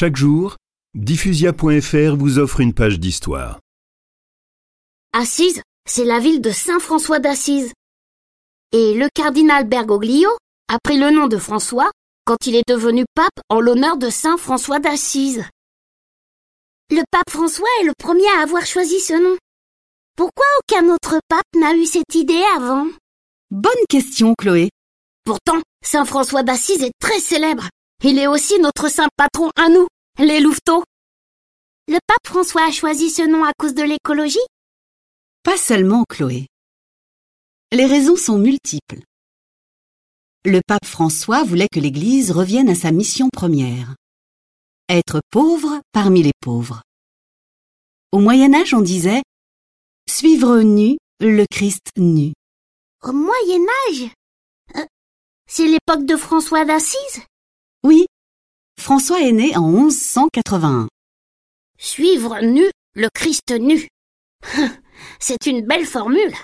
Chaque jour, diffusia.fr vous offre une page d'histoire. Assise, c'est la ville de Saint François d'Assise. Et le cardinal Bergoglio a pris le nom de François quand il est devenu pape en l'honneur de Saint François d'Assise. Le pape François est le premier à avoir choisi ce nom. Pourquoi aucun autre pape n'a eu cette idée avant? Bonne question, Chloé. Pourtant, Saint François d'Assise est très célèbre. Il est aussi notre saint patron à nous, les louveteaux. Le pape François a choisi ce nom à cause de l'écologie? Pas seulement, Chloé. Les raisons sont multiples. Le pape François voulait que l'Église revienne à sa mission première. Être pauvre parmi les pauvres. Au Moyen Âge, on disait Suivre nu le Christ nu. Au Moyen Âge? Euh, C'est l'époque de François d'Assise? Oui, François est né en 1181. Suivre nu le Christ nu. C'est une belle formule.